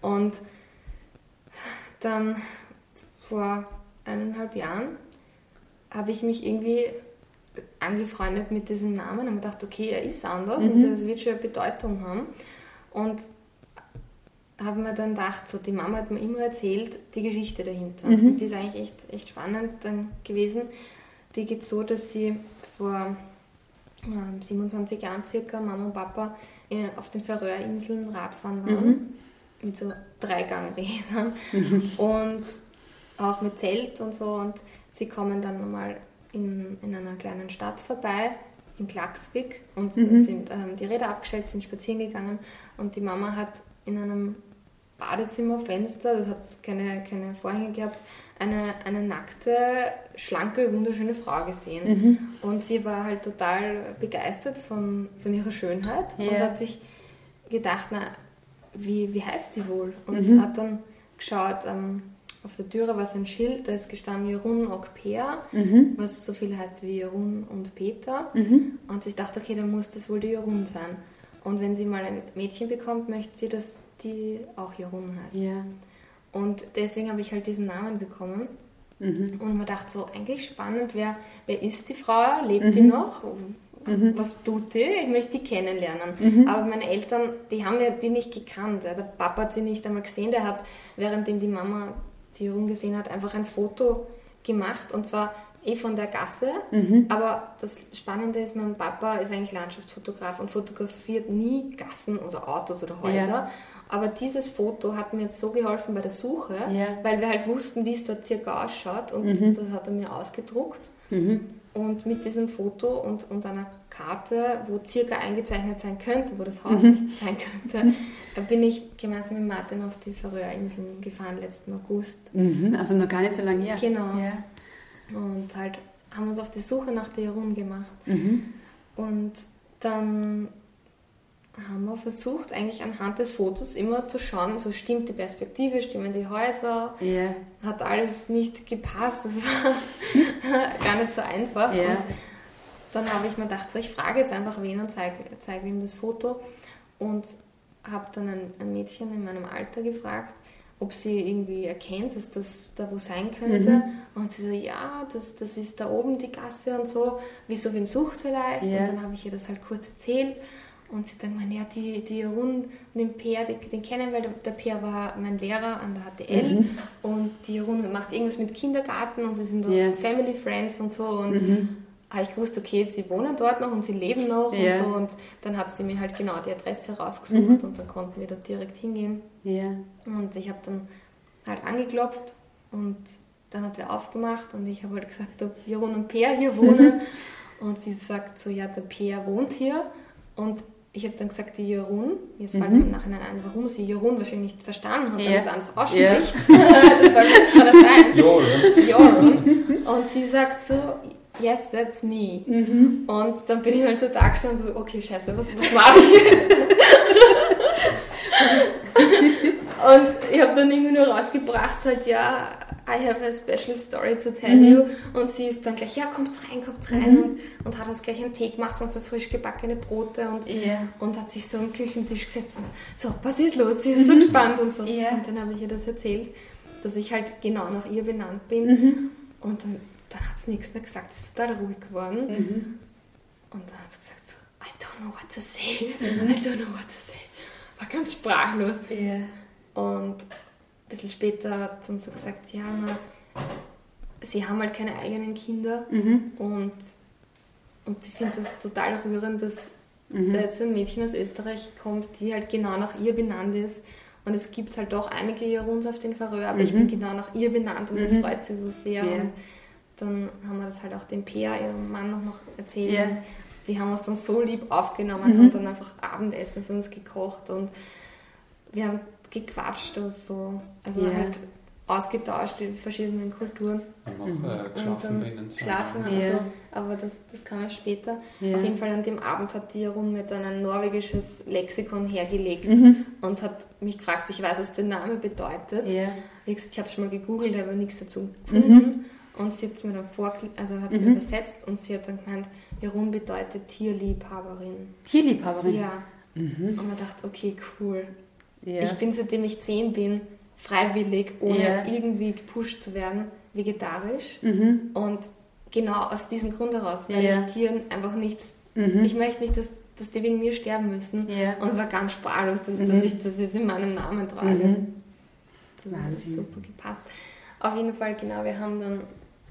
Und dann vor eineinhalb Jahren habe ich mich irgendwie angefreundet mit diesem Namen und mir gedacht, okay, er ist anders mhm. und das wird schon eine Bedeutung haben. Und habe mir dann gedacht, so, die Mama hat mir immer erzählt, die Geschichte dahinter. Mhm. Die ist eigentlich echt, echt spannend dann gewesen. Die geht so, dass sie vor äh, 27 Jahren circa, Mama und Papa, äh, auf den Färöerinseln Radfahren waren. Mhm. Mit so Dreigangrädern. Mhm. Und auch mit Zelt und so. Und sie kommen dann mal in, in einer kleinen Stadt vorbei, in Klaxvik, und mhm. sind, haben ähm, die Räder abgestellt, sind spazieren gegangen. Und die Mama hat in einem Badezimmerfenster, das hat keine, keine Vorhänge gehabt, eine, eine nackte, schlanke, wunderschöne Frau gesehen. Mhm. Und sie war halt total begeistert von, von ihrer Schönheit ja. und hat sich gedacht, na, wie, wie heißt sie wohl? Und mhm. hat dann geschaut, ähm, auf der Türe war so ein Schild, da ist gestanden Jerun Okpea, mhm. was so viel heißt wie Jerun und Peter. Mhm. Und ich dachte, okay, dann muss das wohl die Jerun sein. Und wenn sie mal ein Mädchen bekommt, möchte sie, dass die auch Jerun heißt. Ja. Und deswegen habe ich halt diesen Namen bekommen. Mhm. Und man dachte so, eigentlich spannend, wer, wer ist die Frau? Lebt die mhm. noch? Mhm. Was tut die? Ich möchte die kennenlernen. Mhm. Aber meine Eltern, die haben ja die nicht gekannt. Der Papa hat sie nicht einmal gesehen. Der hat, währenddem die Mama die gesehen hat, einfach ein Foto gemacht und zwar eh von der Gasse. Mhm. Aber das Spannende ist, mein Papa ist eigentlich Landschaftsfotograf und fotografiert nie Gassen oder Autos oder Häuser. Ja. Aber dieses Foto hat mir jetzt so geholfen bei der Suche, ja. weil wir halt wussten, wie es dort circa ausschaut und mhm. das hat er mir ausgedruckt. Mhm. Und mit diesem Foto und, und einer Karte, wo circa eingezeichnet sein könnte, wo das Haus mhm. sein könnte, bin ich gemeinsam mit Martin auf die Färöerinseln gefahren letzten August. Mhm. Also noch gar nicht so lange her. Genau. Ja. Und halt haben uns auf die Suche nach der Jerun gemacht. Mhm. Und dann haben wir versucht, eigentlich anhand des Fotos immer zu schauen, so stimmt die Perspektive, stimmen die Häuser, yeah. hat alles nicht gepasst, das war gar nicht so einfach. Yeah. Und dann habe ich mir gedacht, so, ich frage jetzt einfach wen und zeige zeig ihm das Foto und habe dann ein, ein, Mädchen in meinem Alter gefragt, ob sie irgendwie erkennt, dass das da wo sein könnte. Mhm. Und sie so, ja, das, das ist da oben die Gasse und so, wieso wen sucht vielleicht? Yeah. Und dann habe ich ihr das halt kurz erzählt. Und sie dann meinen, ja, die, die Jeroen den Peer, den, den kennen, weil der, Peer war mein Lehrer an der HTL mhm. und die Jeroen macht irgendwas mit Kindergarten und sie sind auch yeah. Family Friends und so und mhm. habe ich gewusst, okay, sie wohnen dort noch und sie leben noch yeah. und so und dann hat sie mir halt genau die Adresse rausgesucht mhm. und dann konnten wir da direkt hingehen. Yeah. Und ich habe dann halt angeklopft und dann hat er aufgemacht und ich habe halt gesagt, ob Jeroen und Peer hier wohnen und sie sagt so, ja, der Peer wohnt hier und ich habe dann gesagt, die Jeroen, jetzt mhm. fällt mir im Nachhinein ein, warum sie Jeroen wahrscheinlich nicht verstanden hat, ja. weil es anders ausspricht. Ja. das wollte jetzt mal sein. Jeroen. Und sie sagt so, yes, that's me. Mhm. Und dann bin ich halt so da gestanden, so, okay, scheiße, was, was mache ich jetzt? Und ich habe dann irgendwie nur rausgebracht, halt, ja, I have a special story to tell mhm. you. Und sie ist dann gleich, ja, kommt rein, kommt rein. Mhm. Und, und hat uns gleich einen Tee gemacht und so frisch gebackene Brote und, yeah. und hat sich so am Küchentisch gesetzt. Und so, was ist los? Sie ist so mhm. gespannt und so. Yeah. Und dann habe ich ihr das erzählt, dass ich halt genau nach ihr benannt bin. Mhm. Und dann, dann hat sie nichts mehr gesagt, ist total ruhig geworden. Mhm. Und dann hat sie gesagt so, I don't know what to say. Mhm. I don't know what to say. War ganz sprachlos. Yeah. Und ein bisschen später hat dann so gesagt, ja, na, sie haben halt keine eigenen Kinder mhm. und, und sie findet das total rührend, dass mhm. da jetzt ein Mädchen aus Österreich kommt, die halt genau nach ihr benannt ist. Und es gibt halt doch einige Jaruns auf den Färöer, aber mhm. ich bin genau nach ihr benannt und das mhm. freut sie so sehr. Yeah. Und dann haben wir das halt auch dem Pea, ihrem Mann, noch, noch erzählt. Yeah. Die haben uns dann so lieb aufgenommen, mhm. haben dann einfach Abendessen für uns gekocht und wir haben gequatscht oder so. Also yeah. halt ausgetauscht in verschiedenen Kulturen. Haben auch mhm. äh, geschlafen drinnen. Schlafen, also, yeah. aber das, das kam ja später. Yeah. Auf jeden Fall an dem Abend hat die Jeroen mir dann ein norwegisches Lexikon hergelegt mhm. und hat mich gefragt, ich weiß, was der Name bedeutet. Yeah. Ich, ich habe schon mal gegoogelt, habe nichts dazu gefunden. Mhm. Und sie hat mir dann vor, also hat mhm. mir übersetzt und sie hat dann gemeint, Jeroen bedeutet Tierliebhaberin. Tierliebhaberin? Ja. Mhm. Und man dachte, okay, cool. Ja. Ich bin, seitdem ich zehn bin, freiwillig, ohne ja. irgendwie gepusht zu werden, vegetarisch. Mhm. Und genau aus diesem Grund heraus, weil ja. ich Tieren einfach nichts, mhm. ich möchte nicht, dass, dass die wegen mir sterben müssen. Ja. Und war ganz sprachlos, dass, mhm. dass ich das jetzt in meinem Namen trage. Mhm. Das Wahnsinn. hat super gepasst. Auf jeden Fall, genau, wir haben dann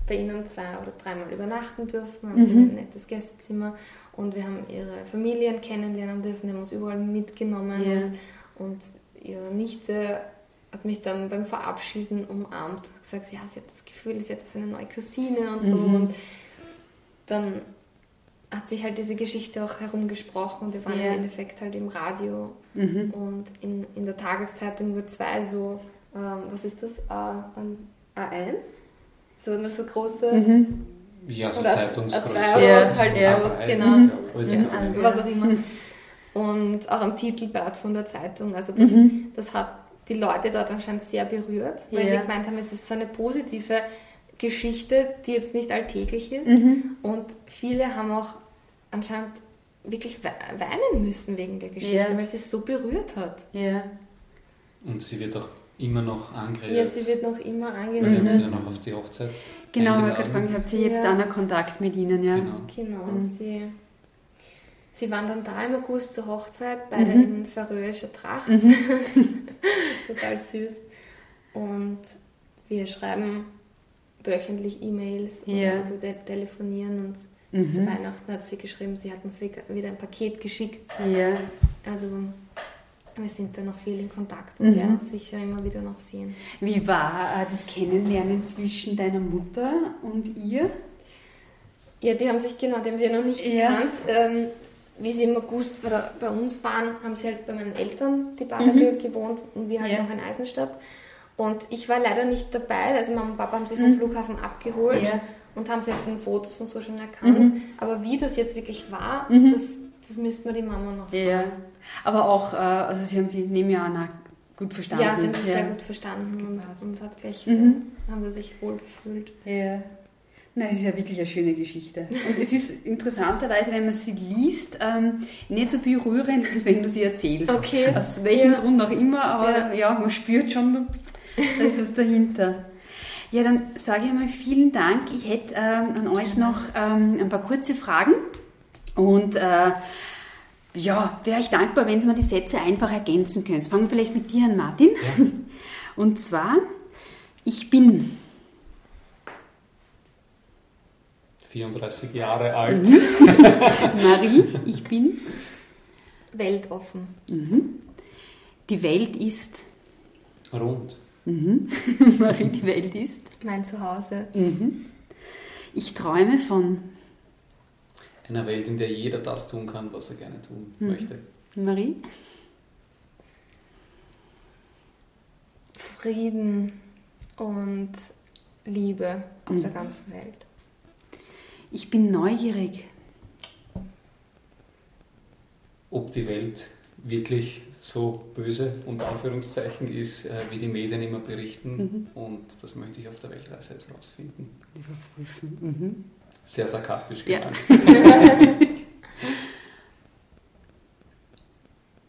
bei ihnen zwei oder dreimal übernachten dürfen, haben sie mhm. ein nettes Gästezimmer und wir haben ihre Familien kennenlernen dürfen, die haben uns überall mitgenommen und, und ihre Nichte hat mich dann beim Verabschieden umarmt und gesagt, ja, sie hat das Gefühl, sie hat jetzt eine neue Cousine und so. Mhm. Und dann hat sich halt diese Geschichte auch herumgesprochen. Wir waren yeah. im Endeffekt halt im Radio mhm. und in, in der Tageszeitung nur zwei so, ähm, was ist das, A, A1? So eine so große... Mhm. Ja, so Zeitungsgröße. Ja, halt ja. Aus, genau. Mhm. Was auch immer. Und auch am Titelblatt von der Zeitung. Also das, mhm. das hat die Leute dort anscheinend sehr berührt, weil ja. sie gemeint haben, es ist so eine positive Geschichte, die jetzt nicht alltäglich ist. Mhm. Und viele haben auch anscheinend wirklich weinen müssen wegen der Geschichte, ja. weil sie es so berührt hat. Ja. Und sie wird auch immer noch angerührt. Ja, sie wird noch immer angerührt. Wir haben sie ja noch auf die Hochzeit. Genau, ich gerade fragen, habt ihr jetzt ja. auch noch Kontakt mit ihnen? Ja? Genau, genau mhm. sie Sie waren dann da im August zur Hochzeit, beide mhm. in färöischer Tracht. Mhm. Total süß. Und wir schreiben wöchentlich E-Mails Ja. oder te telefonieren und Mhm. zu Weihnachten hat sie geschrieben, sie hat uns wieder ein Paket geschickt. Ja. Also wir sind da noch viel in Kontakt Mhm. und werden uns sicher immer wieder noch sehen. Wie war äh, das Kennenlernen zwischen deiner Mutter und ihr? Ja, die haben sich genau, die haben sie ja noch nicht Ja. gekannt. Ähm, wie sie im August bei, uns waren, haben sie halt bei meinen Eltern die Bade gewohnt und wir halt Mhm. Ja. noch in Eisenstadt. Und ich war leider nicht dabei, also Mama und Papa haben sie vom Flughafen abgeholt Mhm. Ja. Mhm. und haben sie halt von den Fotos und so schon erkannt. Aber wie das jetzt wirklich war, das, das müsste mir die Mama noch Ja. Aber auch, äh, also sie haben sie, an, auch gut verstanden. Ja, sie haben sich sehr gut verstanden und, Gepasst. und hat gleich, Mhm. haben sie sich wohl gefühlt. Ja. Nein, es ist ja wirklich eine schöne Geschichte. Und es ist interessanterweise, wenn man sie liest, ähm, nicht so berührend, als wenn du sie erzählst. Okay. Aus welchem Ja. Grund auch immer, aber ja. Ja. man spürt schon, da ist was dahinter. Ja, dann sage ich einmal vielen Dank. Ich hätte ähm, an euch noch ähm, ein paar kurze Fragen. Und äh, ja, wäre ich dankbar, wenn Sie mir die Sätze einfach ergänzen können. Fangen wir vielleicht mit dir an, Martin. Und zwar, ich bin. 34 Jahre alt. Marie, ich bin. Weltoffen. Die Welt ist. Rund. Marie, die Welt ist. Mein Zuhause. Ich träume von. Einer Welt, in der jeder das tun kann, was er gerne tun möchte. Marie. Frieden und Liebe auf der ganzen Welt. Ich bin neugierig. Ob die Welt wirklich so böse und Anführungszeichen ist, äh, wie die Medien immer berichten. Und das möchte ich auf der Weltreise jetzt rausfinden. Überprüfen. Mhm. Sehr sarkastisch Ja. gemeint.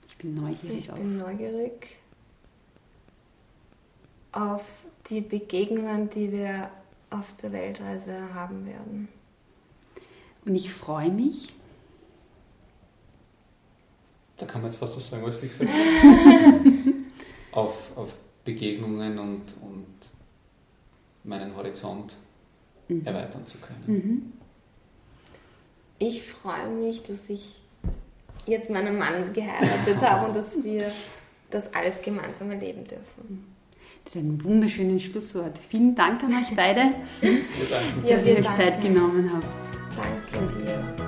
Ich bin neugierig Ich auch. bin neugierig auf die Begegnungen, die wir auf der Weltreise haben werden. Und ich freue mich. Da kann man jetzt fast das sagen, was ich gesagt habe. auf, auf Begegnungen und, und meinen Horizont erweitern zu können. Ich freue mich, dass ich jetzt meinen Mann geheiratet habe und dass wir das alles gemeinsam erleben dürfen. Das ist ein wunderschönes Schlusswort. Vielen Dank an euch beide, Ja, dass wir ihr euch. Zeit genommen habt. Danke dir.